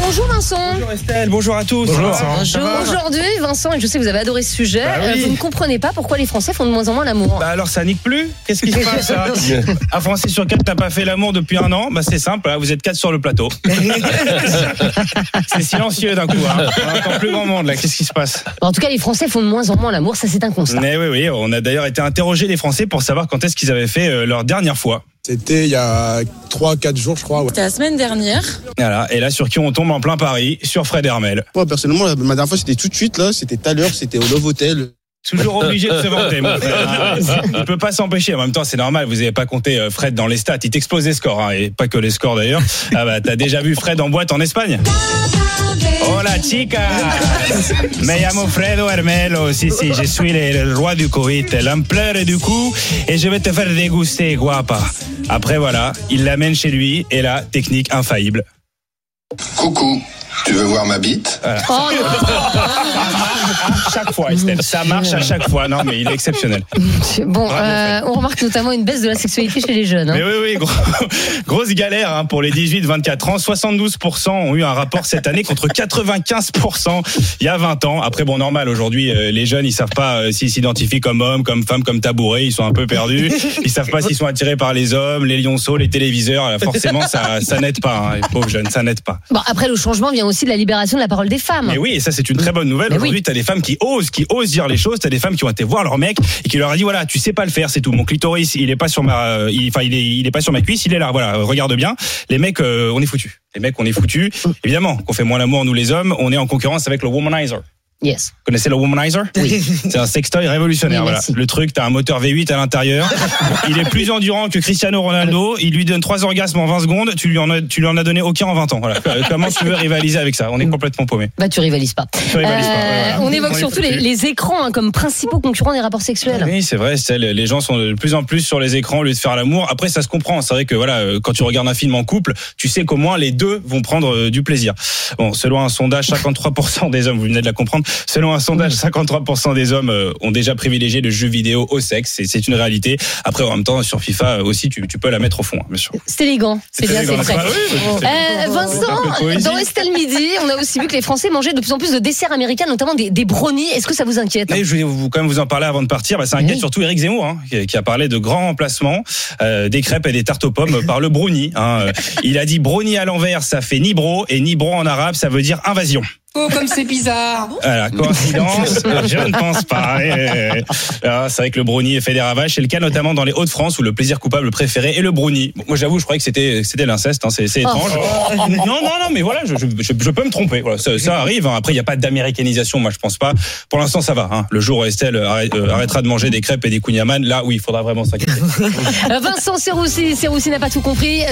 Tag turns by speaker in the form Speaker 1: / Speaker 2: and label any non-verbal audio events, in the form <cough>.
Speaker 1: Bonjour Vincent.
Speaker 2: Bonjour Estelle, bonjour à tous.
Speaker 1: Bonjour. Aujourd'hui, Vincent, et je sais que vous avez adoré ce sujet,
Speaker 2: Bah oui.
Speaker 1: euh, vous ne comprenez pas pourquoi les Français font de moins en moins l'amour.
Speaker 2: Bah alors ça nique plus Qu'est-ce qui se <laughs> passe là Un Français sur quatre n'a pas fait l'amour depuis un an Bah c'est simple, là, vous êtes quatre sur le plateau. <laughs> c'est silencieux d'un coup. Hein. On entend plus grand monde là. Qu'est-ce qui se passe
Speaker 1: En tout cas, les Français font de moins en moins l'amour, ça c'est un constat.
Speaker 2: Mais oui, oui, on a d'ailleurs été interrogé les Français pour savoir quand est-ce qu'ils avaient fait euh, leur dernière fois.
Speaker 3: C'était il y a 3-4 jours, je crois. ouais.
Speaker 4: C'était la semaine dernière.
Speaker 2: Voilà. Et là, sur qui on tombe en plein Paris Sur Fred Hermel.
Speaker 5: Moi, personnellement, la- ma dernière fois, c'était tout de suite, là. C'était tout à l'heure, c'était au Love Hotel.
Speaker 2: Toujours <laughs> obligé de se vanter, mon frère. <laughs> Il peut pas s'empêcher. En même temps, c'est normal. Vous avez pas compté euh, Fred dans les stats. Il t'explose les scores, hein, et pas que les scores d'ailleurs. Ah bah, t'as déjà vu Fred en boîte en Espagne? Hola chica Me llamo Fredo Hermelo Si, si, je suis le, le roi du Covid L'ampleur du coup Et je vais te faire déguster, guapa Après voilà, il l'amène chez lui Et là, technique infaillible
Speaker 6: Coucou, tu veux voir ma bite?
Speaker 1: Oh <laughs>
Speaker 2: chaque fois, Estelle, ça marche à chaque fois Non mais il est exceptionnel
Speaker 1: Bon, euh, on remarque notamment une baisse de la sexualité chez les jeunes. hein.
Speaker 2: Mais oui, oui, gros- <laughs> grosse galère hein, pour les 18-24 ans. 72% ont eu un rapport cette année contre 95% il y a 20 ans. Après, bon, normal, aujourd'hui, euh, les jeunes, ils savent pas euh, s'ils s'identifient comme hommes, comme femmes, comme tabourets. Ils sont un peu perdus. Ils savent pas s'ils sont attirés par les hommes, les lionceaux, les téléviseurs. Forcément, ça, ça n'aide pas, hein, les pauvres jeunes, ça n'aide pas.
Speaker 1: Bon, après, le changement vient aussi de la libération de la parole des femmes.
Speaker 2: Mais oui, et ça c'est une très bonne nouvelle. Aujourd'hui,
Speaker 1: oui.
Speaker 2: t'as des femmes qui osent, qui osent dire les choses. T'as des femmes qui ont été voir leur mec et qui leur a dit voilà, tu sais pas le faire, c'est tout. Mon clitoris, il est pas sur ma, euh, il- enfin, il, est, il est pas sur ma cuisse, il est là. Voilà, regarde bien. Les mecs, euh, on est foutus. Les mecs, on est foutus. Évidemment, qu'on fait moins l'amour nous les hommes, on est en concurrence avec le womanizer.
Speaker 1: Yes.
Speaker 2: Vous connaissez le womanizer?
Speaker 1: Oui.
Speaker 2: C'est un sextoy révolutionnaire.
Speaker 1: Oui,
Speaker 2: voilà. Le truc, t'as un moteur V8 à l'intérieur. <laughs> il est plus endurant que Cristiano Ronaldo. Il lui donne trois orgasmes en 20 secondes. Tu lui en as, tu lui en as donné aucun en 20 ans. Voilà. Comment tu veux rivaliser avec ça? On est complètement paumé.
Speaker 1: Bah, tu rivalises pas.
Speaker 2: Tu rivalises pas,
Speaker 1: Euh,
Speaker 2: voilà.
Speaker 1: on évoque surtout les, écrans hein, comme principaux concurrents des rapports sexuels.
Speaker 2: Oui, c'est vrai. Les gens sont de plus en plus sur les écrans au lieu de faire l'amour. Après, ça se comprend. C'est vrai que voilà, euh, quand tu regardes un film en couple, tu sais qu'au moins les deux vont prendre euh, du plaisir. Bon, selon un sondage, 53% des hommes, vous venez de la comprendre, selon un sondage, 53% des hommes euh, ont déjà privilégié le jeu vidéo au sexe. Et c'est une réalité. Après, en même temps, sur FIFA aussi, tu, tu peux la mettre au fond, hein, bien sûr.
Speaker 1: C'est élégant, c'est bien, c'est
Speaker 2: Oui,
Speaker 1: Euh, Vincent, dans Estelle Midi, on a aussi vu que les Français mangeaient de plus en plus de desserts américains, notamment des, des brownies. Est-ce que ça vous inquiète
Speaker 2: Et je vais vous, quand même vous en parler avant de partir. Bah, ça inquiète
Speaker 1: Oui.
Speaker 2: surtout Eric Zemmour, hein, qui, a parlé de grands remplacements, euh, des crêpes et des tartes aux pommes par le brownie. Hein. Euh, Il a dit brownie à l'envers, ça fait nibro, et nibro en arabe, ça veut dire invasion.
Speaker 4: Oh, comme c'est bizarre. <laughs>
Speaker 2: Voilà, coïncidence <laughs> Je ne pense pas. Eh. Ah, C'est vrai que le brownie fait des ravages. C'est le cas notamment dans les Hauts-de-France où le plaisir coupable préféré est le brownie. Bon, moi, j'avoue, je croyais que c'était c'était l'inceste. Hein, c'est c'est étrange. <laughs> Non, non, non, mais voilà, je, je, je- je peux me tromper. Voilà, ça, ça arrive. hein. Après, il n'y a pas d'américanisation. Moi, je pense pas. Pour l'instant, ça va. hein. Le jour où Estelle euh, arrêtera de manger des crêpes et des kouign-amann, là, oui, il faudra vraiment s'inquiéter.
Speaker 1: Euh, Vincent Serroussi, Serroussi n'a pas tout compris.